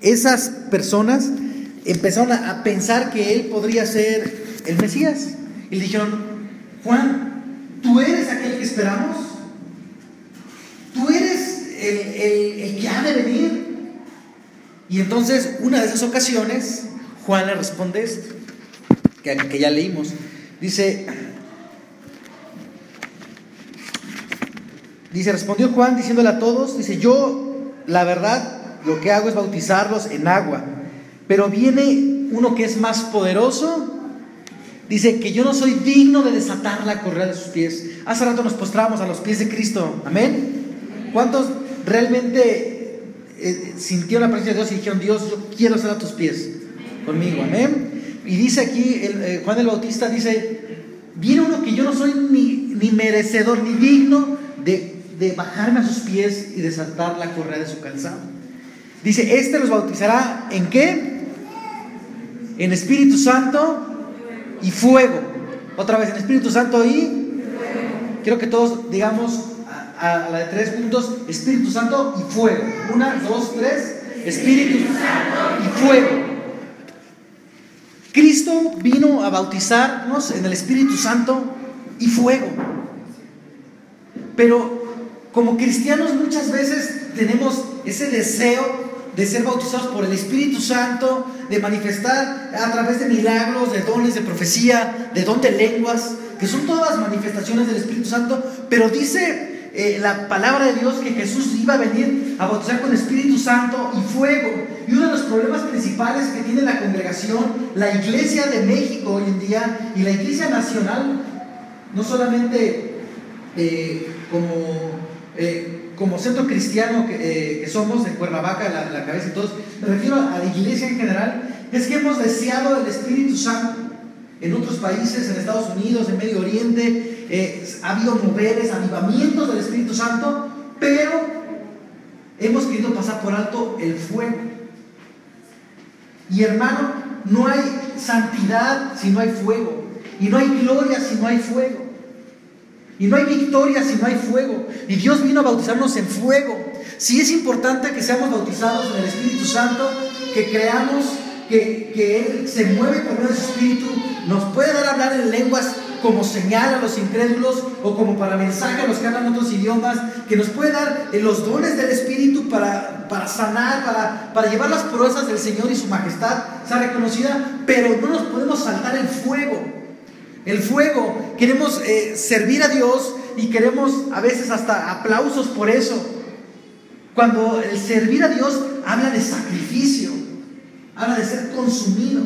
esas personas empezaron a pensar que él podría ser el Mesías. Y le dijeron, Juan, ¿tú eres aquel que esperamos? ¿Tú eres el, que ha de venir? Y entonces, una de esas ocasiones, Juan le responde esto, que, que ya leímos. Dice, dice, respondió Juan diciéndole a todos, dice, yo, la verdad, lo que hago es bautizarlos en agua. Pero viene uno que es más poderoso. Dice que yo no soy digno de desatar la correa de sus pies. Hace rato nos postramos a los pies de Cristo. Amén. ¿Cuántos realmente eh, sintieron la presencia de Dios y dijeron, Dios, yo quiero estar a tus pies conmigo? Amén. Y dice aquí, eh, Juan el Bautista dice, viene uno que yo no soy ni, merecedor ni digno de, de bajarme a sus pies y desatar la correa de su calzado. Dice, este los bautizará en qué? En Espíritu Santo y fuego. Otra vez, en Espíritu Santo y quiero que todos digamos a, la de tres puntos, Espíritu Santo y fuego. Una, dos, tres, Espíritu Santo y fuego. Cristo vino a bautizarnos en el Espíritu Santo y fuego. Pero como cristianos muchas veces tenemos ese deseo de ser bautizados por el Espíritu Santo, de manifestar a través de milagros, de dones de profecía, de don de lenguas, que son todas manifestaciones del Espíritu Santo, pero dice eh, la palabra de Dios que Jesús iba a venir a bautizar con Espíritu Santo y fuego. Y uno de los problemas principales que tiene la congregación, la iglesia de México hoy en día y la iglesia nacional, no solamente eh, como... Eh, como centro cristiano que, eh, somos, de Cuernavaca, la, cabeza y todos, me refiero a la iglesia en general, es que hemos deseado el Espíritu Santo en otros países, en Estados Unidos, en Medio Oriente, eh, ha habido moveres, avivamientos del Espíritu Santo, pero hemos querido pasar por alto el fuego. Y hermano, no hay santidad si no hay fuego, y no hay gloria si no hay fuego. Y no hay victoria si no hay fuego. Y Dios vino a bautizarnos en fuego. Si es importante que seamos bautizados en el Espíritu Santo, que creamos que, Él se mueve por medio Espíritu, nos puede dar a hablar en lenguas como señal a los incrédulos o como para mensaje a los que hablan otros idiomas, que nos puede dar los dones del Espíritu para, para sanar, para, para llevar las proezas del Señor y su majestad, sea reconocida, pero no nos podemos saltar el fuego. El fuego, queremos eh, servir a Dios y queremos a veces hasta aplausos por eso. Cuando el servir a Dios habla de sacrificio, habla de ser consumido.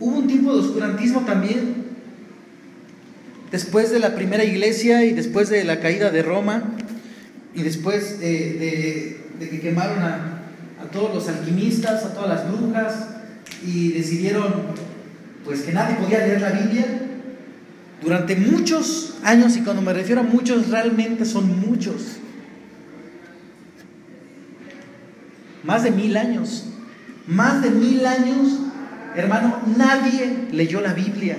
Hubo un tiempo de oscurantismo también, después de la primera iglesia y después de la caída de Roma y después de, que quemaron a, a todos los alquimistas, a todas las brujas, y decidieron pues que nadie podía leer la Biblia. Durante muchos años y cuando me refiero a muchos realmente son muchos. Más de mil años. Más de mil años hermano nadie leyó la Biblia.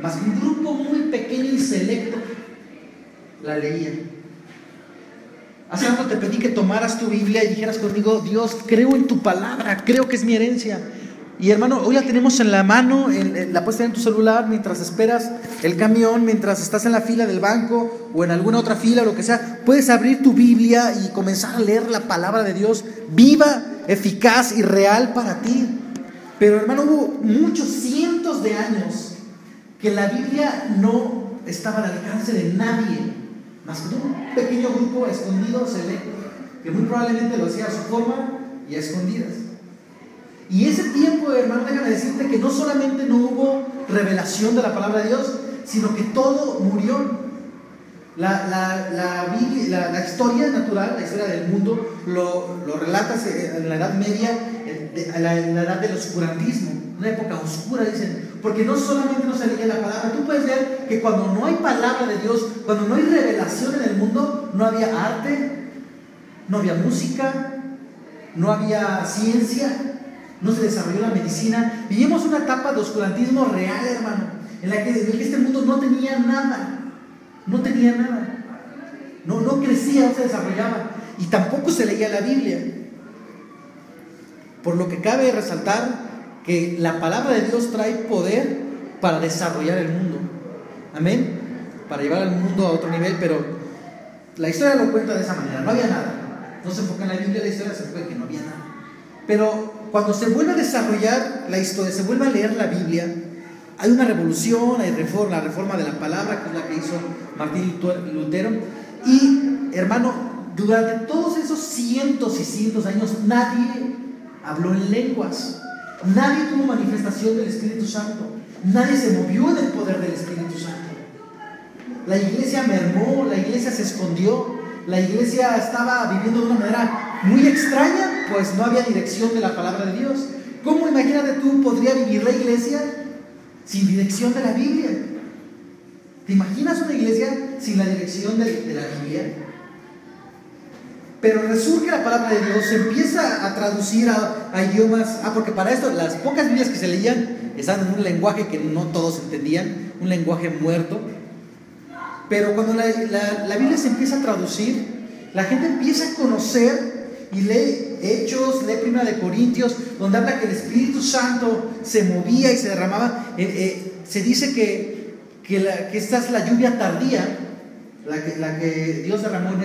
Más que un grupo muy pequeño y selecto la leía Hace rato te pedí que tomaras tu Biblia y dijeras conmigo, Dios, creo en tu palabra, creo que es mi herencia. Y hermano, hoy la tenemos en la mano, la puedes tener en tu celular mientras esperas el camión, mientras estás en la fila del banco o en alguna otra fila, lo que sea. Puedes abrir tu Biblia y comenzar a leer la palabra de Dios viva, eficaz y real para ti. Pero hermano, hubo muchos cientos de años que la Biblia no estaba al alcance de nadie, más que un pequeño grupo escondido, selecto, que muy probablemente lo hacía a su forma y a escondidas. Y ese tiempo, hermano, déjame decirte que no solamente no hubo revelación de la palabra de Dios, sino que todo murió. La, la, la, la historia natural, la historia del mundo, lo, lo relatas en la Edad Media, en la, la, edad del oscurantismo, una época oscura, dicen, porque no solamente no se leía la palabra, tú puedes ver que cuando no hay palabra de Dios, cuando no hay revelación en el mundo, no había arte, no había música, no había ciencia, no se desarrolló la medicina. Vivimos una etapa de oscurantismo real, hermano, en la que, este mundo no tenía nada, no tenía nada. No, no crecía crecía, no se desarrollaba. Y tampoco se leía la Biblia. Por lo que cabe resaltar que la palabra de Dios trae poder para desarrollar el mundo. Amén. Para llevar al mundo a otro nivel, pero la historia lo cuenta de esa manera. No había nada. No se enfoca en la Biblia, la historia se enfoca en que no había nada. Pero cuando se vuelve a desarrollar la historia, se vuelve a leer la Biblia, hay una revolución, hay reforma, la reforma de la palabra, que es la que hizo Martín Lutero. Y, hermano, durante todos esos cientos y cientos años, nadie habló en lenguas. Nadie tuvo manifestación del Espíritu Santo. Nadie se movió en el poder del Espíritu Santo. La iglesia mermó, la iglesia se escondió, la iglesia estaba viviendo de una manera muy extraña, pues no había dirección de la palabra de Dios. ¿Cómo imagínate tú podría vivir la iglesia sin dirección de la Biblia? ¿Te imaginas una iglesia sin la dirección de, la Biblia? Pero resurge la palabra de Dios, se empieza a traducir a, idiomas. Ah, porque para esto las pocas Biblias que se leían estaban en un lenguaje que no todos entendían, un lenguaje muerto. Pero cuando la, la, Biblia se empieza a traducir, la gente empieza a conocer y lee Hechos, lee Primera de Corintios, donde habla que el Espíritu Santo se movía y se derramaba. Eh, eh, se dice que, que, esta es la lluvia tardía, la que, la que Dios derramó en,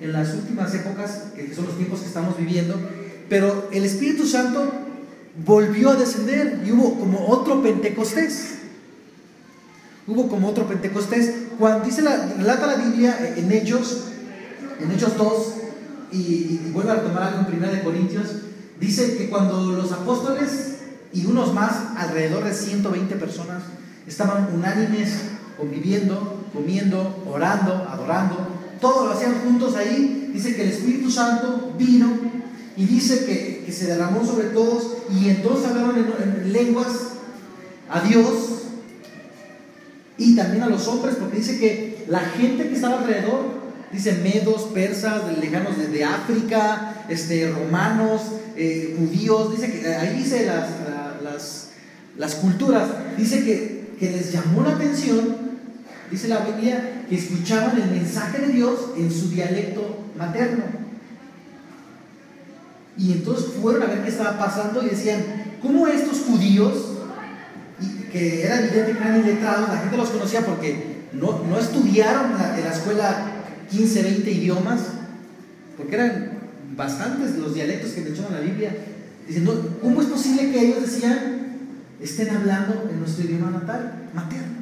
en las últimas épocas, que son los tiempos que estamos viviendo. Pero el Espíritu Santo volvió a descender y hubo como otro Pentecostés. Hubo como otro Pentecostés. Cuando dice la, relata la Biblia en Hechos, en Hechos 2, y, vuelve a retomar algo en 1 de Corintios, dice que cuando los apóstoles y unos más, alrededor de 120 personas, estaban unánimes, conviviendo, comiendo, orando, adorando, todos lo hacían juntos ahí, dice que el Espíritu Santo vino y dice que, se derramó sobre todos y entonces hablaron en lenguas a Dios y también a los hombres, porque dice que la gente que estaba alrededor, dice medos, persas, lejanos de, África, este, romanos, eh, judíos, dice que ahí dice las, las, las culturas, dice que, que les llamó la atención, dice la Biblia, que escuchaban el mensaje de Dios en su dialecto materno. Y entonces fueron a ver qué estaba pasando y decían, ¿cómo estos judíos que era evidente que eran iletrados, la gente los conocía porque no, no estudiaron en la escuela 15, 20 idiomas, porque eran bastantes los dialectos que mencionan la Biblia. Diciendo, ¿cómo es posible que ellos decían, estén hablando en nuestro idioma natal, materno?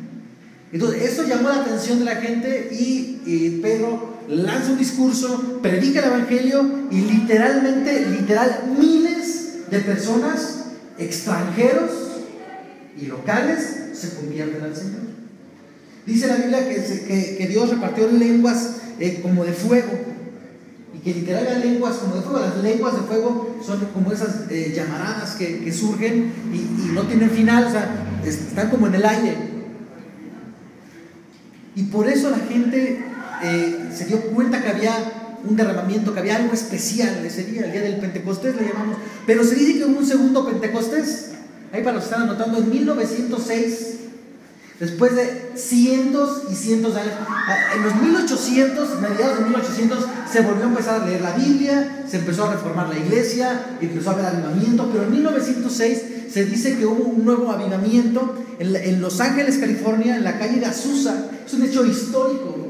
Entonces, eso llamó la atención de la gente y, Pedro lanza un discurso, predica el Evangelio y literalmente, literal, miles de personas, extranjeros, y locales se convierten al Señor. Dice la Biblia que, que, Dios repartió lenguas como de fuego y que literalmente lenguas como de fuego. Las lenguas de fuego son como esas eh, llamaradas que, que surgen y, no tienen final, o sea, están como en el aire. Y por eso la gente eh, se dio cuenta que había un derramamiento, que había algo especial ese día, el día del Pentecostés le llamamos. Pero se dice que hubo un segundo Pentecostés. Ahí para los que están anotando, en 1906, después de cientos y cientos de años, en los 1800, mediados de 1800, se volvió a empezar a leer la Biblia, se empezó a reformar la iglesia, empezó a haber avivamiento, pero en 1906 se dice que hubo un nuevo avivamiento en, Los Ángeles, California, en la calle de Azusa. Es un hecho histórico.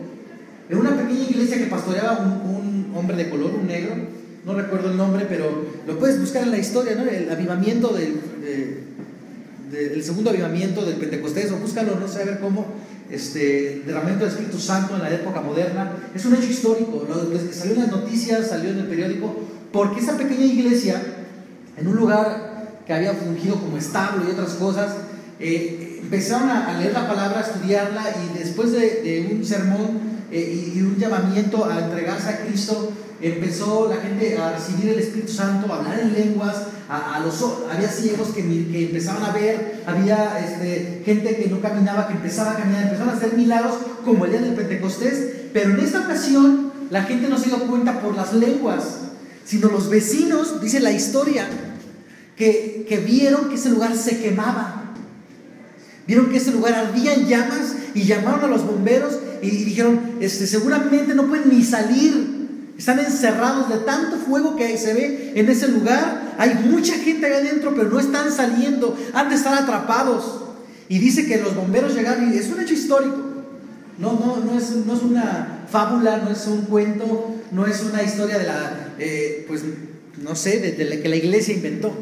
En una pequeña iglesia que pastoreaba un, hombre de color, un negro, no recuerdo el nombre, pero lo puedes buscar en la historia, ¿no? El avivamiento del, del segundo avivamiento del Pentecostés, o búscalo, no sé, a ver cómo, este, derramamiento del Espíritu Santo en la época moderna, es un hecho histórico, salió en las noticias, salió en el periódico, porque esa pequeña iglesia, en un lugar que había fungido como establo y otras cosas, eh, empezaron a, leer la palabra, a estudiarla, y después de, un sermón eh, y un llamamiento a entregarse a Cristo, empezó la gente a recibir el Espíritu Santo, a hablar en lenguas, había ciegos que, que, empezaban a ver, había este, gente que no caminaba, que empezaba a caminar, empezaron a hacer milagros como el día del Pentecostés, pero en esta ocasión la gente no se dio cuenta por las lenguas, sino los vecinos, dice la historia, que, que vieron que ese lugar se quemaba. Vieron que ese lugar ardía en llamas y llamaron a los bomberos y, dijeron, este, seguramente no pueden ni salir. Están encerrados de tanto fuego que se ve en ese lugar. Hay mucha gente ahí adentro, pero no están saliendo. Han de estar atrapados. Y dice que los bomberos llegaron, y es un hecho histórico. No, no, no, es, no es una fábula, no es un cuento, no es una historia de la, eh, pues, no sé, de, la que la iglesia inventó.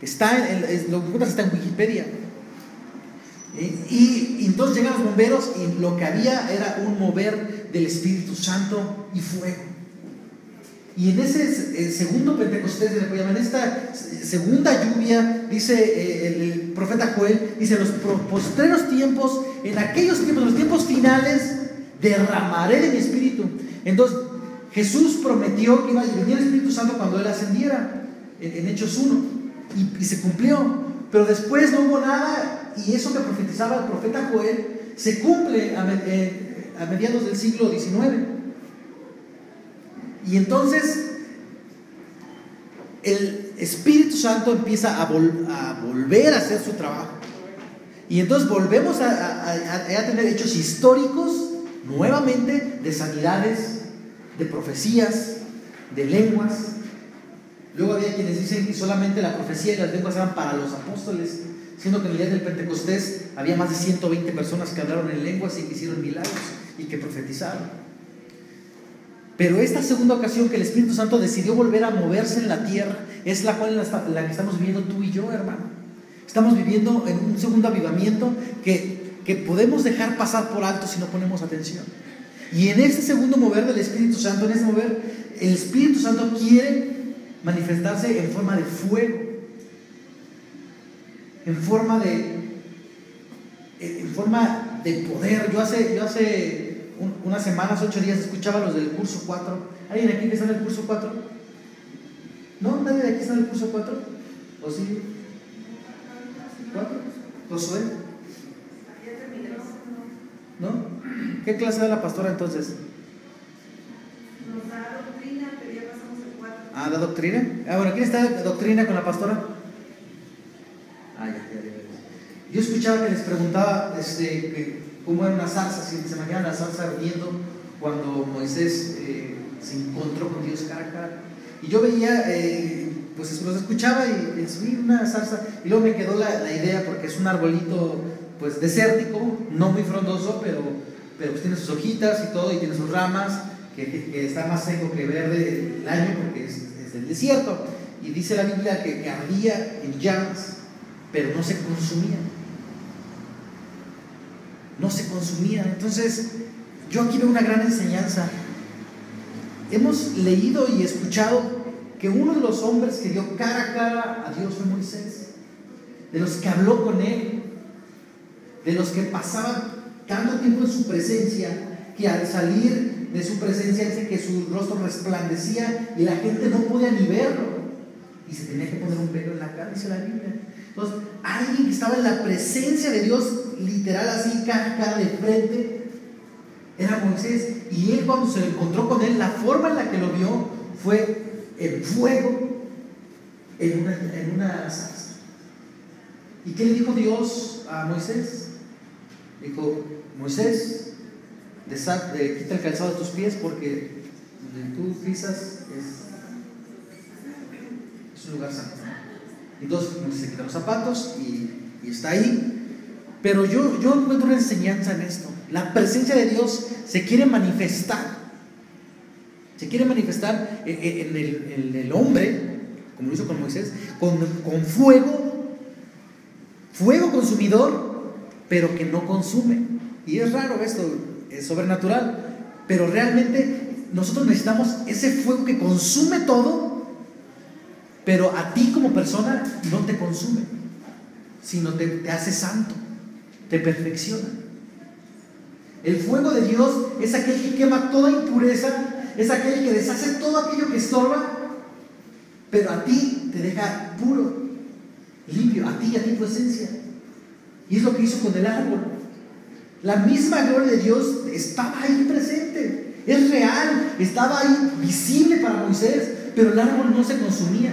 Está en, lo que está en Wikipedia. Y, entonces llegan los bomberos y lo que había era un mover del Espíritu Santo y fuego. Y en ese eh, segundo Pentecostés, en esta segunda lluvia, dice eh, el, profeta Joel, dice, los postreros tiempos, en aquellos tiempos, los tiempos finales, derramaré de mi espíritu. Entonces, Jesús prometió que iba a venir el Espíritu Santo cuando Él ascendiera, en, Hechos 1, y, y se cumplió. Pero después no hubo nada, y eso que profetizaba el profeta Joel se cumple a, eh, a mediados del siglo XIX. Y entonces el Espíritu Santo empieza a, volver a hacer su trabajo. Y entonces volvemos a, tener hechos históricos nuevamente de sanidades, de profecías, de lenguas. Luego había quienes dicen que solamente la profecía y las lenguas eran para los apóstoles, siendo que en el día del Pentecostés había más de 120 personas que hablaron en lenguas y que hicieron milagros y que profetizaron. Pero esta segunda ocasión que el Espíritu Santo decidió volver a moverse en la tierra es la cual la, que estamos viviendo tú y yo, hermano. Estamos viviendo en un segundo avivamiento que, que podemos dejar pasar por alto si no ponemos atención. Y en este segundo mover del Espíritu Santo, en este mover, el Espíritu Santo quiere manifestarse en forma de fuego, en forma de, en forma de poder. Yo hace, yo hace unas semanas, ocho días, escuchaba los del curso 4. ¿Alguien aquí que está en el curso 4? ¿No? ¿Nadie de aquí está en el curso 4? ¿O sí? ¿Cuatro? ¿Josué? ¿No? ¿Qué clase da la pastora entonces? Nos da doctrina, pero ya pasamos el 4. Ah, ¿da doctrina? Ah, bueno, ¿quién está de doctrina con la pastora? Ah, ya, ya. Yo escuchaba que les preguntaba este, que cómo era una salsa, si se imagina la salsa ardiendo cuando Moisés eh, se encontró con Dios cara a cara. Y yo veía, eh, pues los escuchaba y subí una salsa, y luego me quedó la, idea, porque es un arbolito pues desértico, no muy frondoso, pero, pero pues tiene sus hojitas y todo, y tiene sus ramas, que, que, está más seco que verde el año, porque es, es del desierto. Y dice la Biblia que, que ardía en llamas, pero no se consumía no se consumía. Entonces, yo aquí veo una gran enseñanza. Hemos leído y escuchado que uno de los hombres que dio cara a cara a Dios fue Moisés, de los que habló con él, de los que pasaban tanto tiempo en su presencia, que al salir de su presencia dice que su rostro resplandecía y la gente no podía ni verlo. Y se tenía que poner un velo en la cara, dice la Biblia. Entonces, alguien que estaba en la presencia de Dios, literal así, cara a cara de frente, era Moisés. Y él cuando se encontró con él, la forma en la que lo vio fue el fuego en una, en una salsa. ¿Y qué le dijo Dios a Moisés? Dijo, Moisés, de, quita el calzado de tus pies porque donde tú pisas es, es un lugar santo. Entonces se quita los zapatos y, está ahí. Pero yo, yo encuentro una enseñanza en esto. La presencia de Dios se quiere manifestar. Se quiere manifestar en el, el hombre, como lo hizo con Moisés, con, con fuego, fuego consumidor, pero que no consume. Y es raro esto, es sobrenatural. Pero realmente nosotros necesitamos ese fuego que consume todo pero a ti como persona no te consume, sino te, hace santo, te perfecciona. El fuego de Dios es aquel que quema toda impureza, es aquel que deshace todo aquello que estorba, pero a ti te deja puro, limpio, a ti y a ti tu esencia. Y es lo que hizo con el árbol. La misma gloria de Dios estaba ahí presente, es real, estaba ahí visible para Moisés, pero el árbol no se consumía.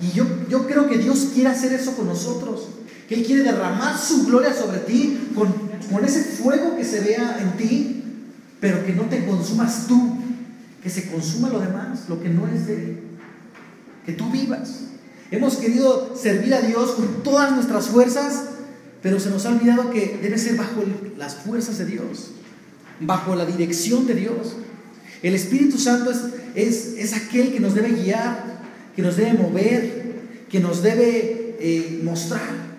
Y yo, creo que Dios quiere hacer eso con nosotros. Él quiere derramar su gloria sobre ti con, con ese fuego que se vea en ti, pero que no te consumas tú, que se consuma lo demás, lo que no es de Él, que tú vivas. Hemos querido servir a Dios con todas nuestras fuerzas, pero se nos ha olvidado que debe ser bajo las fuerzas de Dios, bajo la dirección de Dios. El Espíritu Santo es, es, es aquel que nos debe guiar, que nos debe mover, que nos debe eh, mostrar.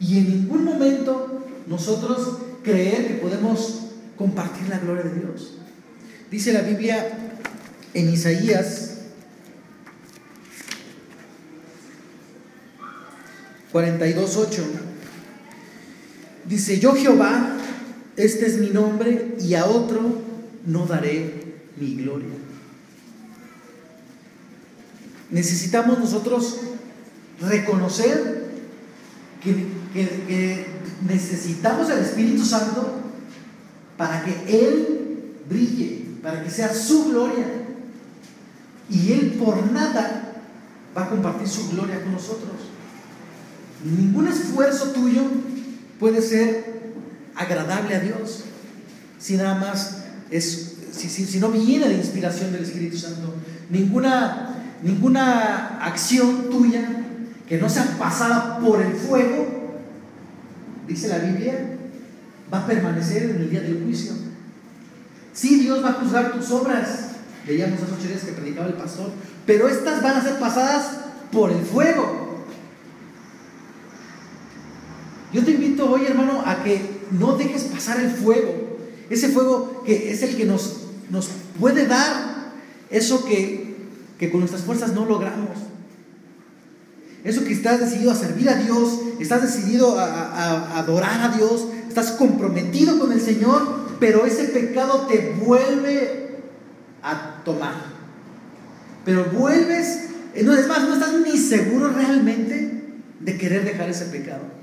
Y en ningún momento nosotros creer que podemos compartir la gloria de Dios. Dice la Biblia en Isaías 42.8. Dice, yo Jehová, este es mi nombre, y a otro no daré mi gloria. Necesitamos nosotros reconocer que, que necesitamos el Espíritu Santo para que Él brille, para que sea su gloria. Y Él por nada va a compartir su gloria con nosotros. Ningún esfuerzo tuyo puede ser agradable a Dios si nada más es, si, si, no viene de inspiración del Espíritu Santo. Ninguna, ninguna acción tuya que no sea pasada por el fuego, dice la Biblia, va a permanecer en el día del juicio. Sí, Dios va a juzgar tus obras, leíamos hace ocho días que predicaba el pastor, pero estas van a ser pasadas por el fuego. Yo te invito hoy, hermano, a que no dejes pasar el fuego. Ese fuego que es el que nos, nos puede dar eso que, que con nuestras fuerzas no logramos. Eso que estás decidido a servir a Dios, estás decidido a, adorar a Dios, estás comprometido con el Señor, pero ese pecado te vuelve a tomar. Pero vuelves, no es más, no estás ni seguro realmente de querer dejar ese pecado.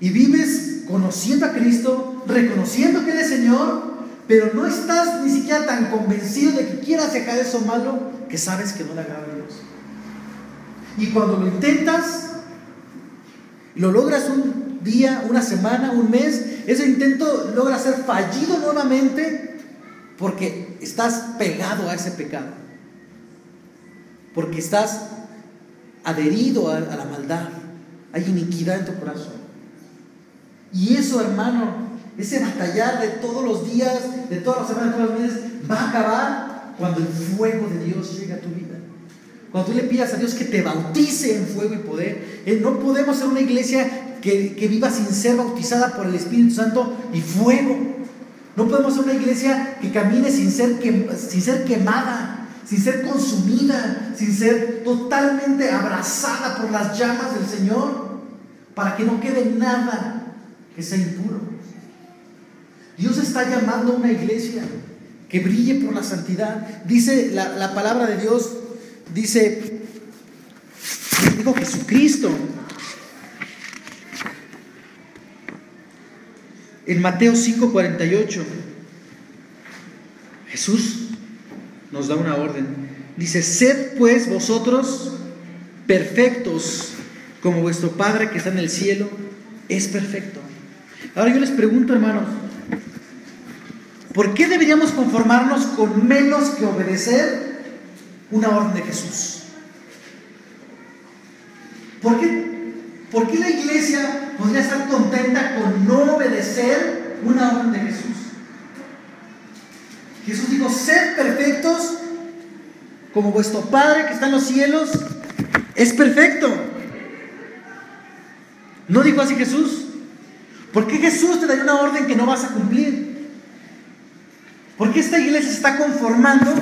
y vives conociendo a Cristo, reconociendo que Él es Señor, pero no estás ni siquiera tan convencido de que quieras dejar eso malo que sabes que no le agrada. Y cuando lo intentas, lo logras un día, una semana, un mes, ese intento logra ser fallido nuevamente porque estás pegado a ese pecado, porque estás adherido a, la maldad, hay iniquidad en tu corazón. Y eso, hermano, ese batallar de todos los días, de todas las semanas, de todos los meses, va a acabar cuando el fuego de Dios llegue a tu vida. Cuando tú le pidas a Dios que te bautice en fuego y poder. Eh, no podemos ser una iglesia que, viva sin ser bautizada por el Espíritu Santo y fuego. No podemos ser una iglesia que camine sin ser, sin ser quemada, sin ser consumida, sin ser totalmente abrazada por las llamas del Señor, para que no quede nada que sea impuro. Dios está llamando a una iglesia que brille por la santidad. Dice la, palabra de Dios, dice, digo Jesucristo. En Mateo 5:48, Jesús nos da una orden. Dice, sed pues vosotros perfectos como vuestro Padre que está en el cielo es perfecto. Ahora yo les pregunto, hermanos, ¿por qué deberíamos conformarnos con menos que obedecer una orden de Jesús? ¿Por qué, ¿Por qué la iglesia podría estar contenta con no obedecer una orden de Jesús? Jesús dijo, sed perfectos como vuestro Padre que está en los cielos es perfecto. ¿No dijo así Jesús? ¿Por qué Jesús te da una orden que no vas a cumplir? ¿Por qué esta iglesia está conformando?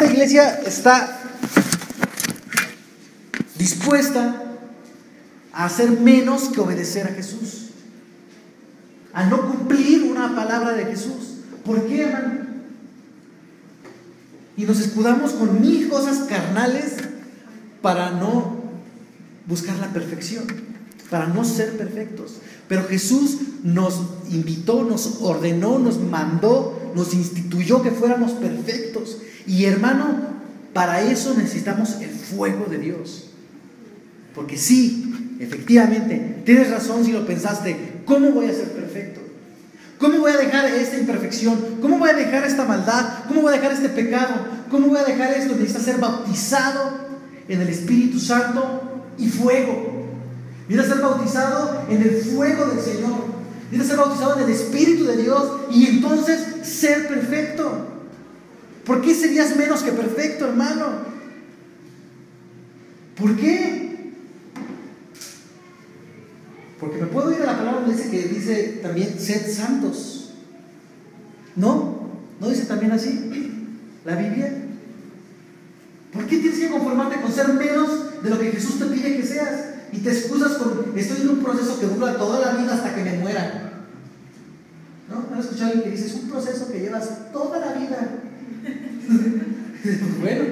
¿Por qué esta iglesia está dispuesta a hacer menos que obedecer a Jesús? A no cumplir una palabra de Jesús. ¿Por qué, hermano? Y nos escudamos con mil cosas carnales para no buscar la perfección para no ser perfectos. Pero Jesús nos invitó, nos ordenó, nos mandó, nos instituyó que fuéramos perfectos. Y hermano, para eso necesitamos el fuego de Dios. Porque sí, efectivamente, tienes razón si lo pensaste, ¿cómo voy a ser perfecto? ¿Cómo voy a dejar esta imperfección? ¿Cómo voy a dejar esta maldad? ¿Cómo voy a dejar este pecado? ¿Cómo voy a dejar esto? Necesitas ser bautizado en el Espíritu Santo y fuego. Necesitas ser bautizado en el fuego del Señor. Necesitas ser bautizado en el Espíritu de Dios y entonces ser perfecto. ¿Por qué serías menos que perfecto, hermano? ¿Por qué? Porque me puedo ir a la palabra que dice también sed santos. ¿No? ¿No dice también así? La Biblia. ¿Por qué tienes que conformarte con ser menos de lo que Jesús te pide que seas? Y te excusas con, estoy en un proceso que dura toda la vida hasta que me muera. ¿No? ¿Han escuchado alguien que dice, es un proceso que llevas toda la vida? bueno,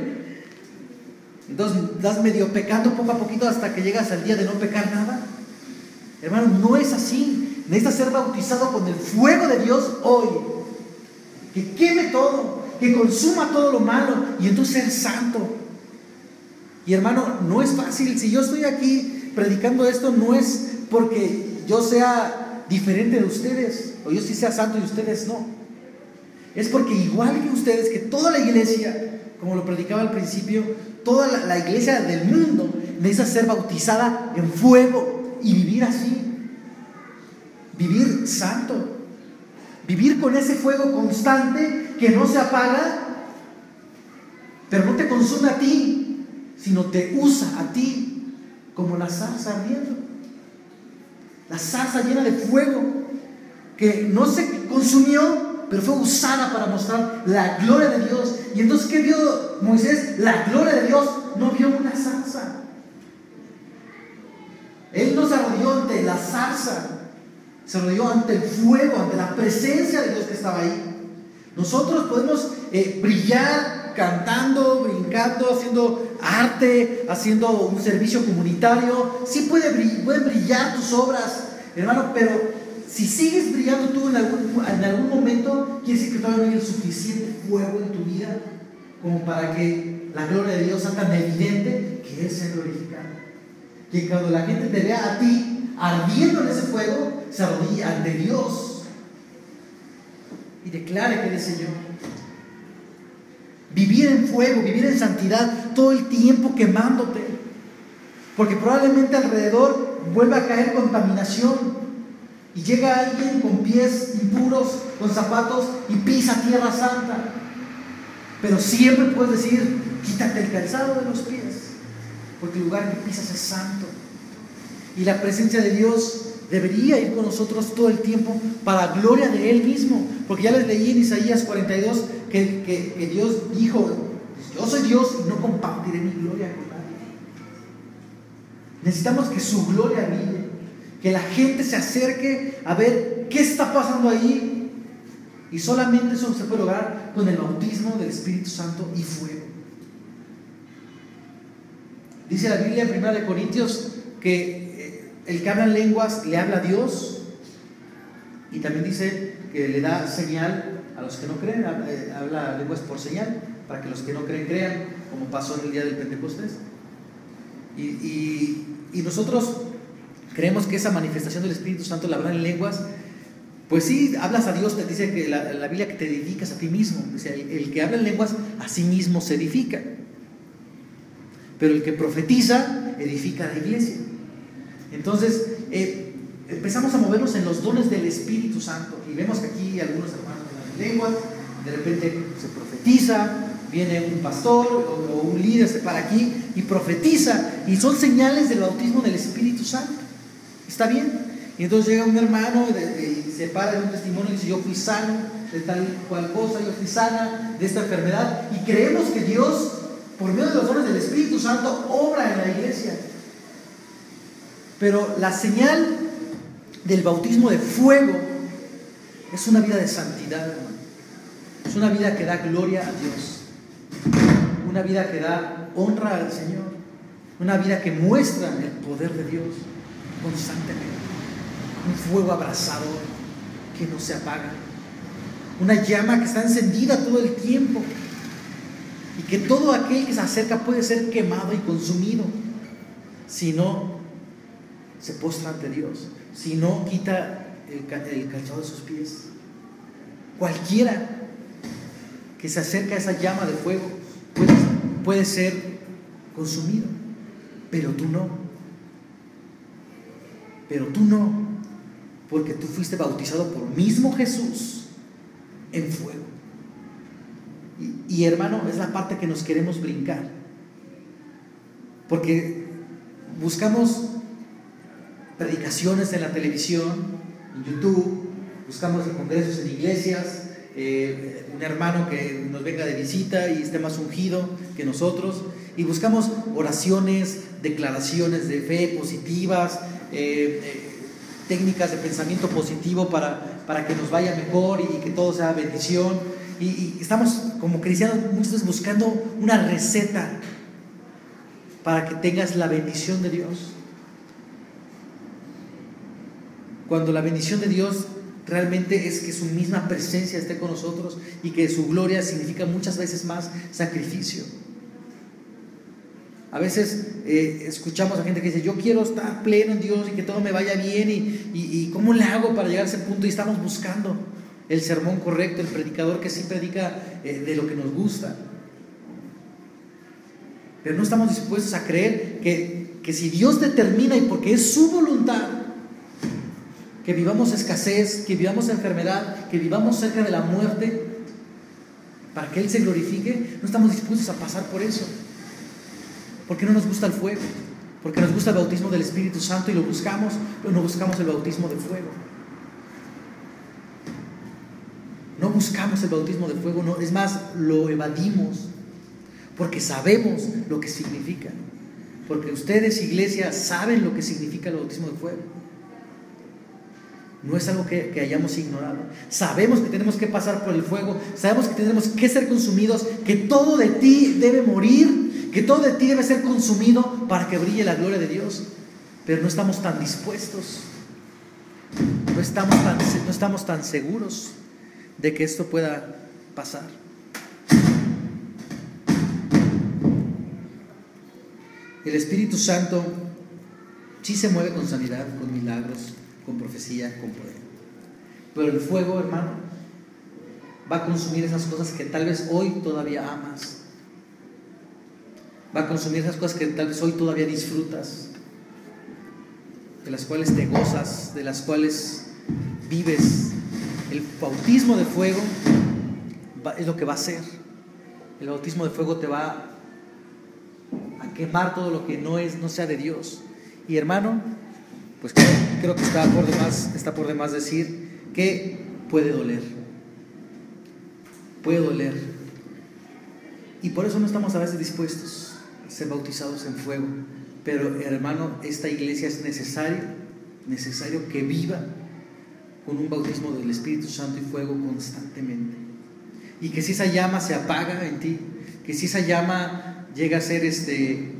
entonces estás medio pecando poco a poquito hasta que llegas al día de no pecar nada. Hermano, no es así. Necesitas ser bautizado con el fuego de Dios hoy. Que queme todo, que consuma todo lo malo y entonces ser santo. Y hermano, no es fácil. Si yo estoy aquí predicando esto, no es porque yo sea diferente de ustedes, o yo sí sea santo y ustedes no. Es porque igual que ustedes, que toda la iglesia, como lo predicaba al principio, toda la, iglesia del mundo necesita ser bautizada en fuego y vivir así. Vivir santo. Vivir con ese fuego constante que no se apaga, pero no te consume a ti, sino te usa a ti como la zarza ardiendo. La zarza llena de fuego que no se consumió, pero fue usada para mostrar la gloria de Dios. Y entonces, ¿qué vio Moisés? La gloria de Dios no vio una zarza. Él no se arrodilló ante la zarza, se arrodilló ante el fuego, ante la presencia de Dios que estaba ahí. Nosotros podemos eh, brillar cantando, brincando, haciendo arte, haciendo un servicio comunitario. Sí puede, pueden brillar tus obras, hermano, pero si sigues brillando tú en algún, en algún momento, quiere decir que todavía no hay suficiente fuego en tu vida como para que la gloria de Dios sea tan evidente que Él sea glorificado. Que cuando la gente te vea a ti ardiendo en ese fuego, se arrodilla ante Dios y declare que eres Señor. Vivir en fuego, vivir en santidad todo el tiempo quemándote. Porque probablemente alrededor vuelva a caer contaminación. Y llega alguien con pies impuros, con zapatos y pisa tierra santa. Pero siempre puedes decir, quítate el calzado de los pies, porque el lugar que pisas es santo. Y la presencia de Dios debería ir con nosotros todo el tiempo para gloria de Él mismo. Porque ya les leí en Isaías 42 que, que, que Dios dijo, yo soy Dios y no compartiré mi gloria con nadie. Necesitamos que su gloria brille, que la gente se acerque a ver qué está pasando ahí. Y solamente eso se puede lograr con el bautismo del Espíritu Santo y fuego. Dice la Biblia en 1 Corintios que el que habla en lenguas le habla a Dios y también dice que le da señal a los que no creen, habla lenguas por señal, para que los que no creen crean, como pasó en el día del Pentecostés. Y, y, y nosotros creemos que esa manifestación del Espíritu Santo, la hablar en lenguas, pues sí, hablas a Dios, te dice que la, Biblia que te edificas a ti mismo. Dice, el, el, que habla en lenguas a sí mismo se edifica. Pero el que profetiza, edifica la iglesia. Entonces, eh, empezamos a movernos en los dones del Espíritu Santo. Y vemos que aquí algunos hermanos hablan en lenguas, de repente se profetiza, viene un pastor o, un líder, para aquí y profetiza. Y son señales del bautismo del Espíritu Santo. ¿Está bien? Y entonces llega un hermano y se para en un testimonio y dice, yo fui sano de tal cual cosa, yo fui sana de esta enfermedad. Y creemos que Dios, por medio de los dones del Espíritu Santo, obra en la iglesia. Pero la señal del bautismo de fuego es una vida de santidad, hermano. Es una vida que da gloria a Dios. Una vida que da honra al Señor. Una vida que muestra el poder de Dios constantemente un fuego abrasador que no se apaga, una llama que está encendida todo el tiempo y que todo aquel que se acerca puede ser quemado y consumido si no se postra ante Dios. Si no, quita el, calzado de sus pies. Cualquiera que se acerca a esa llama de fuego puede ser consumido, pero tú no. Pero tú no, porque tú fuiste bautizado por mismo Jesús en fuego. Y, hermano, es la parte que nos queremos brincar. Porque buscamos predicaciones en la televisión, en YouTube, buscamos congresos en iglesias, eh, un hermano que nos venga de visita y esté más ungido que nosotros, y buscamos oraciones, declaraciones de fe positivas, eh, eh, técnicas de pensamiento positivo para, para que nos vaya mejor y que todo sea bendición. Y, y estamos como cristianos veces buscando una receta para que tengas la bendición de Dios. Cuando la bendición de Dios realmente es que su misma presencia esté con nosotros y que su gloria significa muchas veces más sacrificio. A veces eh, escuchamos a gente que dice, yo quiero estar pleno en Dios y que todo me vaya bien y, y, cómo le hago para llegar a ese punto y estamos buscando el sermón correcto, el predicador que sí predica eh, de lo que nos gusta. Pero no estamos dispuestos a creer que, que si Dios determina y porque es su voluntad, que vivamos escasez, que vivamos enfermedad, que vivamos cerca de la muerte, para que Él se glorifique, no estamos dispuestos a pasar por eso. Porque no nos gusta el fuego, porque nos gusta el bautismo del Espíritu Santo y lo buscamos, pero no buscamos el bautismo de fuego. No buscamos el bautismo de fuego, no, es más, lo evadimos, porque sabemos lo que significa. Porque ustedes, iglesia, saben lo que significa el bautismo de fuego. No es algo que, hayamos ignorado. Sabemos que tenemos que pasar por el fuego, sabemos que tenemos que ser consumidos, que todo de ti debe morir, que todo de ti debe ser consumido para que brille la gloria de Dios. Pero no estamos tan dispuestos, no estamos tan, no estamos tan seguros de que esto pueda pasar. El Espíritu Santo sí se mueve con sanidad, con milagros, con profecía, con poder. Pero el fuego, hermano, va a consumir esas cosas que tal vez hoy todavía amas. Va a consumir esas cosas que tal vez hoy todavía disfrutas, de las cuales te gozas, de las cuales vives. El bautismo de fuego es lo que va a hacer. El bautismo de fuego te va a quemar todo lo que no es, no sea de Dios. Y hermano, pues creo, que está por, demás, está por demás decir que puede doler. Puede doler. Y por eso no estamos a veces dispuestos ser bautizados en fuego. Pero hermano, esta iglesia es necesario, necesario que viva con un bautismo del Espíritu Santo y fuego constantemente. Y que si esa llama se apaga en ti, que si esa llama llega a ser este,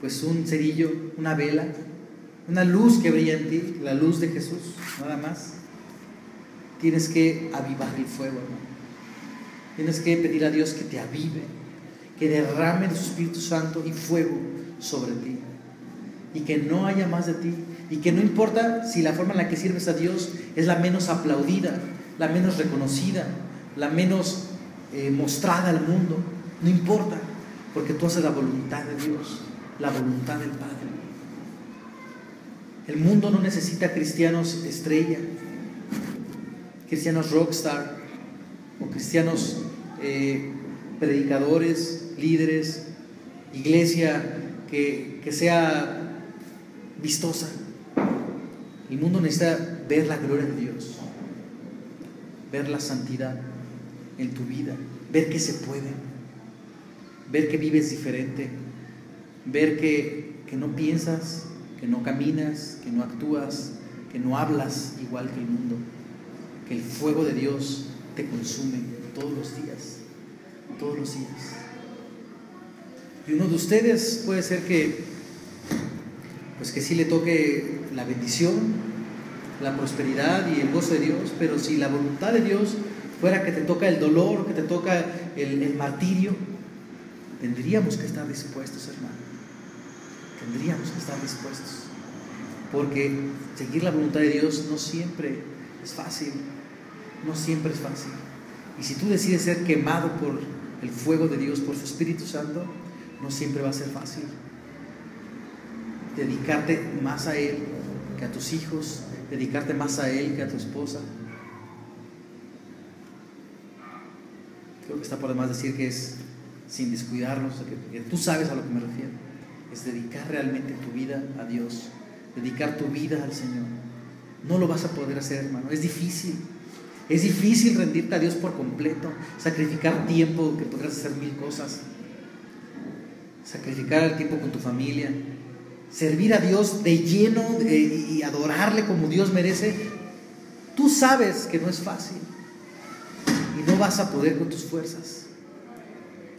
pues un cerillo, una vela, una luz que brilla en ti, la luz de Jesús, nada más. Tienes que avivar el fuego, hermano. Tienes que pedir a Dios que te avive, que derrame su Espíritu Santo y fuego sobre ti. Y que no haya más de ti. Y que no importa si la forma en la que sirves a Dios es la menos aplaudida, la menos reconocida, la menos eh, mostrada al mundo. No importa, porque tú haces la voluntad de Dios, la voluntad del Padre. El mundo no necesita cristianos estrella, cristianos rockstar o cristianos eh, predicadores, líderes, iglesia que, que sea vistosa. El mundo necesita ver la gloria de Dios, ver la santidad en tu vida, ver que se puede, ver que vives diferente, ver que, que no piensas que no caminas, que no actúas, que no hablas igual que el mundo, que el fuego de Dios te consume todos los días, todos los días. Y uno de ustedes puede ser que, pues que sí le toque la bendición, la prosperidad y el gozo de Dios, pero si la voluntad de Dios fuera que te toca el dolor, que te toca el martirio, tendríamos que estar dispuestos, hermano tendríamos que estar dispuestos. Porque seguir la voluntad de Dios no siempre es fácil, no siempre es fácil. Y si tú decides ser quemado por el fuego de Dios, por su Espíritu Santo, no siempre va a ser fácil. Dedicarte más a Él que a tus hijos, dedicarte más a Él que a tu esposa. Creo que está por demás decir que es sin descuidarnos, que, tú sabes a lo que me refiero. Es dedicar realmente tu vida a Dios, dedicar tu vida al Señor. No lo vas a poder hacer, hermano. Es difícil. Es difícil rendirte a Dios por completo, sacrificar tiempo que podrás hacer mil cosas, sacrificar el tiempo con tu familia, servir a Dios de lleno y adorarle como Dios merece. Tú sabes que no es fácil y no vas a poder con tus fuerzas.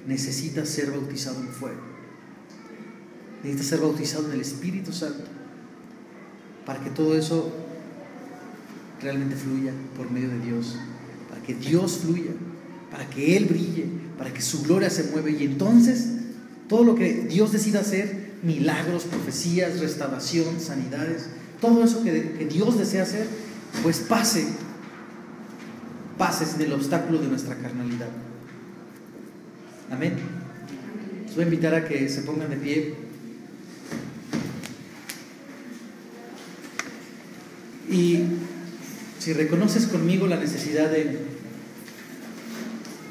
Necesitas ser bautizado en fuego. Necesitas ser bautizado en el Espíritu Santo para que todo eso realmente fluya por medio de Dios, para que Dios fluya, para que Él brille, para que su gloria se mueva y entonces todo lo que Dios decida hacer, milagros, profecías, restauración, sanidades, todo eso que, Dios desea hacer, pues pase, pase sin el obstáculo de nuestra carnalidad. Amén. Les voy a invitar a que se pongan de pie. Y si reconoces conmigo la necesidad de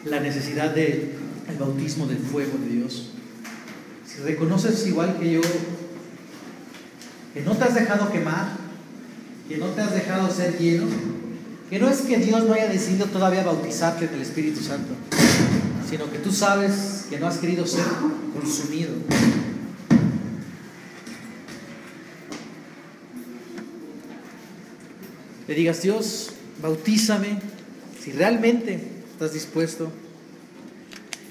la necesidad del bautismo del fuego de Dios, reconoces igual que yo que no te has dejado quemar, que no te has dejado ser lleno, que no es que Dios no haya decidido todavía bautizarte en el Espíritu Santo, sino que tú sabes que no has querido ser consumido. Le digas, Dios, bautízame si realmente estás dispuesto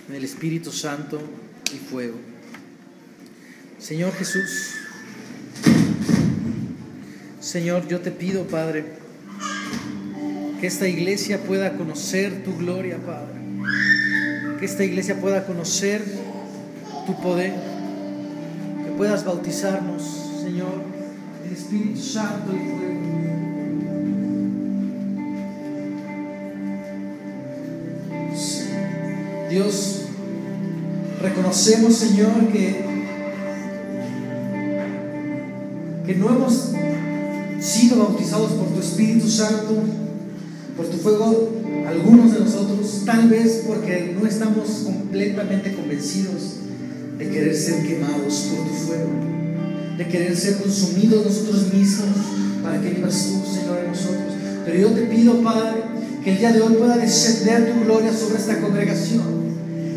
en el Espíritu Santo y fuego. Señor Jesús, Señor, yo te pido, Padre, que esta iglesia pueda conocer tu gloria, Padre. Que esta iglesia pueda conocer tu poder. Que puedas bautizarnos, Señor, el Espíritu Santo y fuego. Dios, reconocemos, Señor, que, que no hemos sido bautizados por tu Espíritu Santo, por tu fuego, algunos de nosotros, tal vez porque no estamos completamente convencidos de querer ser quemados por tu fuego, de querer ser consumidos nosotros mismos para que vivas tú, Señor, en nosotros. Pero yo te pido, Padre, que el día de hoy pueda descender tu gloria sobre esta congregación.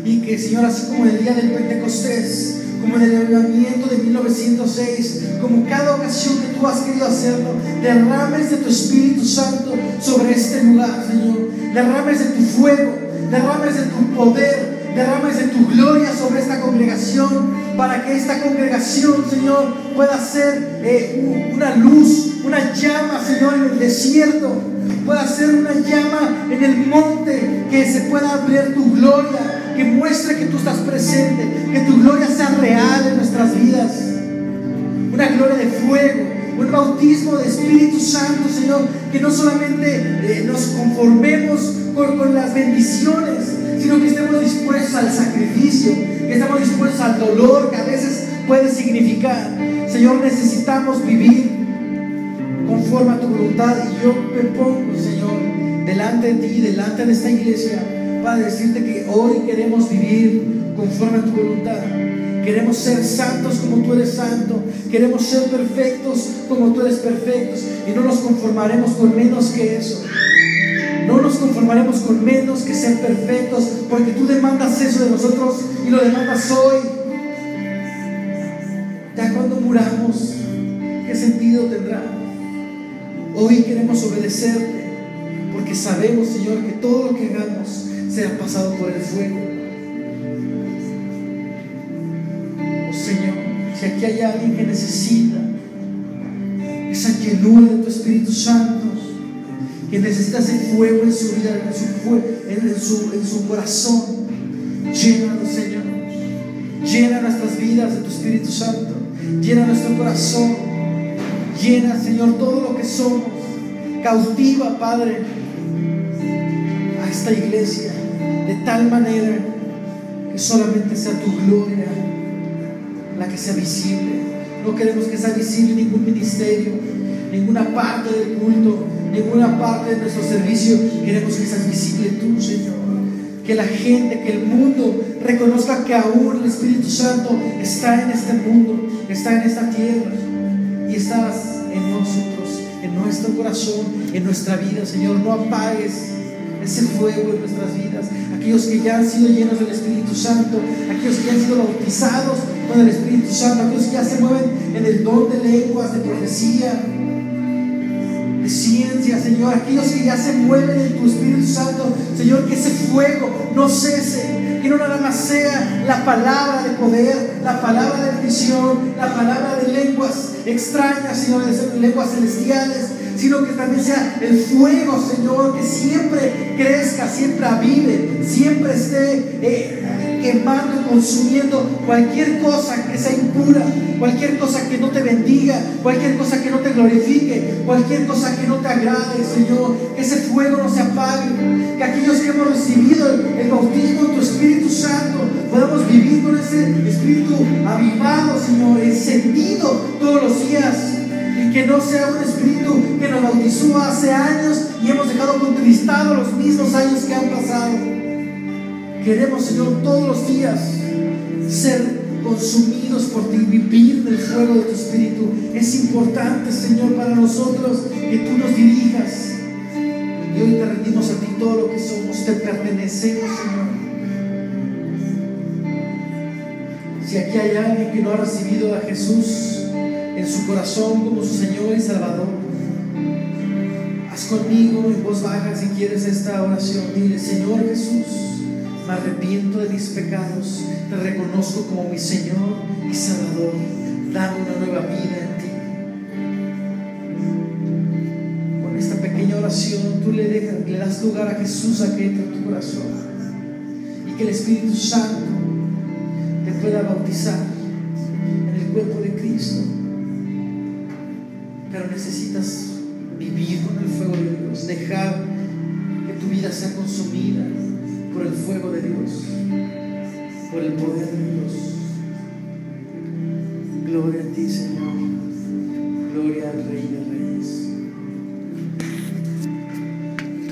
Y que, Señor, así como el día del Pentecostés, como en el avivamiento de 1906, como cada ocasión que tú has querido hacerlo, derrames de tu Espíritu Santo sobre este lugar, Señor. Derrames de tu fuego, derrames de tu poder, derrames de tu gloria sobre esta congregación, para que esta congregación, Señor, pueda ser eh, una luz, una llama, Señor, en el desierto, pueda ser una llama en el monte, que se pueda ver tu gloria que muestre que tú estás presente, que tu gloria sea real en nuestras vidas. Una gloria de fuego, un bautismo de Espíritu Santo, Señor, que no solamente eh, nos conformemos con, con las bendiciones, sino que estemos dispuestos al sacrificio, que estemos dispuestos al dolor que a veces puede significar. Señor, necesitamos vivir conforme a tu voluntad y yo me pongo, Señor, delante de ti, delante de esta iglesia para decirte que hoy queremos vivir conforme a tu voluntad. Queremos ser santos como tú eres santo. Queremos ser perfectos como tú eres perfecto. Y no nos conformaremos con menos que eso. No nos conformaremos con menos que ser perfectos, porque tú demandas eso de nosotros y lo demandas hoy. Ya cuando muramos, ¿qué sentido tendrá? Hoy queremos obedecerte, porque sabemos, Señor, que todo lo que hagamos sea pasado por el fuego. Oh Señor, si aquí hay alguien que necesita esa llenura de tu Espíritu Santo, que necesita ese fuego en su vida, en su, en su, corazón, llénalo, Señor. Llena nuestras vidas de tu Espíritu Santo. Llena nuestro corazón. Llena, Señor, todo lo que somos. Cautiva, Padre, a esta iglesia de tal manera que solamente sea tu gloria la que sea visible. No queremos que sea visible ningún ministerio, ninguna parte del culto, ninguna parte de nuestro servicio. Queremos que seas visible tú, Señor. Que la gente, que el mundo reconozca que aún el Espíritu Santo está en este mundo, está en esta tierra y estás en nosotros, en nuestro corazón, en nuestra vida, Señor. No apagues ese fuego en nuestras vidas. Aquellos que ya han sido llenos del Espíritu Santo, aquellos que ya han sido bautizados con el Espíritu Santo, aquellos que ya se mueven en el don de lenguas, de profecía, de ciencia, Señor, aquellos que ya se mueven en tu Espíritu Santo, Señor, que ese fuego no cese, que no nada más sea la palabra de poder, la palabra de visión, la palabra de lenguas extrañas, sino de lenguas celestiales, sino que también sea el fuego, Señor, que siempre crezca, siempre avive, siempre esté eh, quemando y consumiendo cualquier cosa que sea impura, cualquier cosa que no te bendiga, cualquier cosa que no te glorifique, cualquier cosa que no te agrade, Señor, que ese fuego no se apague, que aquellos que hemos recibido el, bautismo de tu Espíritu Santo podamos vivir con ese Espíritu avivado, Señor, encendido todos los días que no sea un espíritu que nos bautizó hace años y hemos dejado contristados los mismos años que han pasado. Queremos, Señor, todos los días ser consumidos por ti, vivir del fuego de tu espíritu. Es importante, Señor, para nosotros que tú nos dirijas. Y hoy te rendimos a ti todo lo que somos, te pertenecemos, Señor. Si aquí hay alguien que no ha recibido a Jesús, en su corazón como su Señor y Salvador. Haz conmigo en voz baja si quieres esta oración. Dile, Señor Jesús, me arrepiento de mis pecados, te reconozco como mi Señor y Salvador. Dame una nueva vida en ti. Con esta pequeña oración tú le, dejas, le das lugar a Jesús a que entre en tu corazón y que el Espíritu Santo te pueda bautizar en el cuerpo de Cristo pero necesitas vivir con el fuego de Dios, dejar que tu vida sea consumida por el fuego de Dios, por el poder de Dios. Gloria a ti, Señor. Gloria al Rey de Reyes.